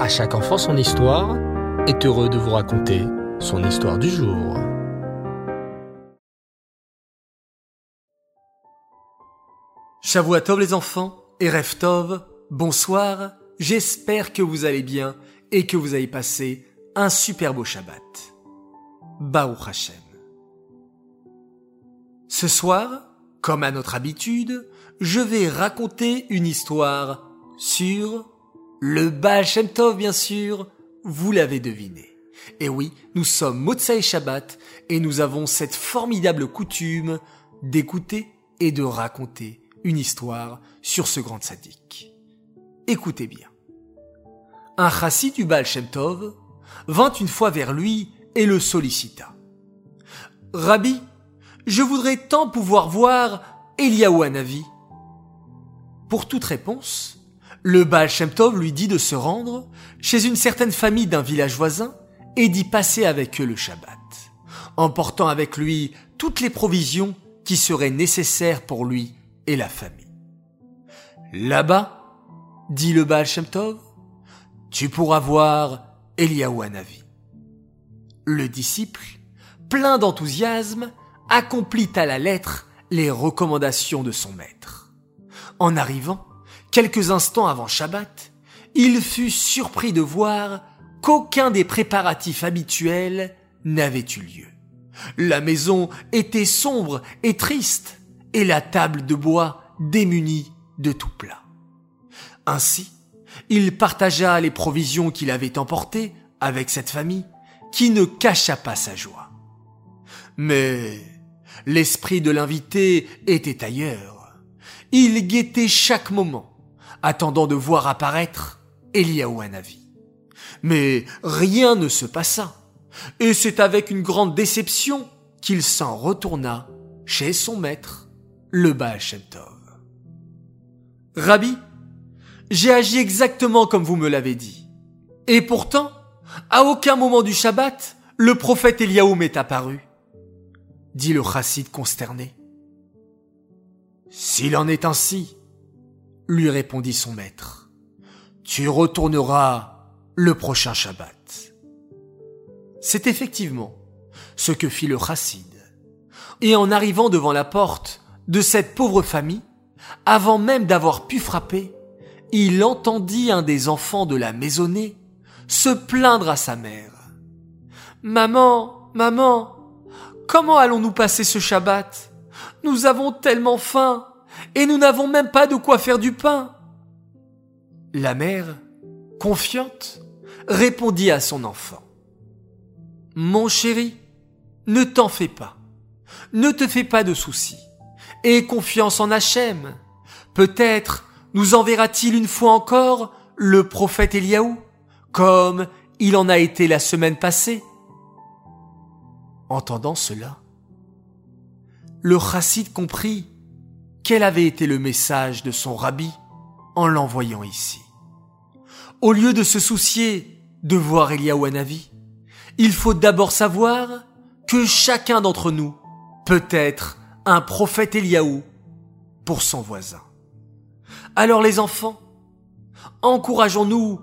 À chaque enfant son histoire est heureux de vous raconter son histoire du jour. Shavuatov les enfants et Reftov, bonsoir, j'espère que vous allez bien et que vous avez passé un super beau Shabbat. Baou Hashem. Ce soir, comme à notre habitude, je vais raconter une histoire sur le Baal Shem Tov, bien sûr, vous l'avez deviné. Et oui, nous sommes Motsai Shabbat et nous avons cette formidable coutume d'écouter et de raconter une histoire sur ce grand sadique. Écoutez bien. Un chassid du Baal Shem Tov vint une fois vers lui et le sollicita. Rabbi, je voudrais tant pouvoir voir Eliaou Hanavi. Pour toute réponse, le Baal Shem Tov lui dit de se rendre chez une certaine famille d'un village voisin et d'y passer avec eux le Shabbat, emportant avec lui toutes les provisions qui seraient nécessaires pour lui et la famille. Là-bas, dit le Baal Shem Tov, tu pourras voir Hanavi. Le disciple, plein d'enthousiasme, accomplit à la lettre les recommandations de son maître. En arrivant, quelques instants avant Shabbat, il fut surpris de voir qu'aucun des préparatifs habituels n'avait eu lieu. La maison était sombre et triste, et la table de bois démunie de tout plat. Ainsi, il partagea les provisions qu'il avait emportées avec cette famille, qui ne cacha pas sa joie. Mais l'esprit de l'invité était ailleurs. Il guettait chaque moment attendant de voir apparaître Eliaou Hanavi. Mais rien ne se passa, et c'est avec une grande déception qu'il s'en retourna chez son maître, le Baal Tov. Rabbi, j'ai agi exactement comme vous me l'avez dit. Et pourtant, à aucun moment du Shabbat, le prophète Eliaou m'est apparu, dit le chassid consterné. S'il en est ainsi, lui répondit son maître. Tu retourneras le prochain Shabbat. C'est effectivement ce que fit le chassid. Et en arrivant devant la porte de cette pauvre famille, avant même d'avoir pu frapper, il entendit un des enfants de la maisonnée se plaindre à sa mère. Maman, maman, comment allons-nous passer ce Shabbat? Nous avons tellement faim et nous n'avons même pas de quoi faire du pain. La mère, confiante, répondit à son enfant. Mon chéri, ne t'en fais pas. Ne te fais pas de soucis. Aie confiance en Hachem. Peut-être nous enverra-t-il une fois encore le prophète Eliaou, comme il en a été la semaine passée. Entendant cela, le chassid comprit quel avait été le message de son rabbi en l'envoyant ici? Au lieu de se soucier de voir Eliaou Hanavi, il faut d'abord savoir que chacun d'entre nous peut être un prophète Eliaou pour son voisin. Alors les enfants, encourageons-nous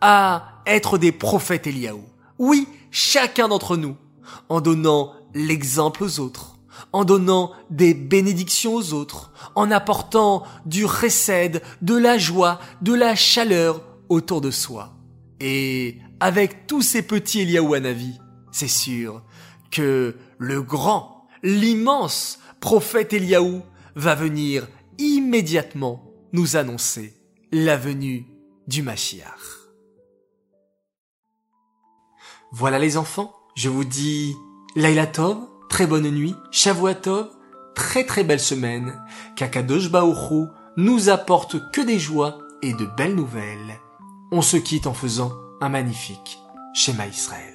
à être des prophètes Eliaou. Oui, chacun d'entre nous, en donnant l'exemple aux autres en donnant des bénédictions aux autres, en apportant du recède, de la joie, de la chaleur autour de soi. Et avec tous ces petits Eliaou c'est sûr que le grand, l'immense prophète Eliaou va venir immédiatement nous annoncer la venue du Mashiach. Voilà les enfants, je vous dis Laila Tov, très bonne nuit, Shavuatov, très très belle semaine, qu'Akadosh Baoru nous apporte que des joies et de belles nouvelles. On se quitte en faisant un magnifique schéma Israël.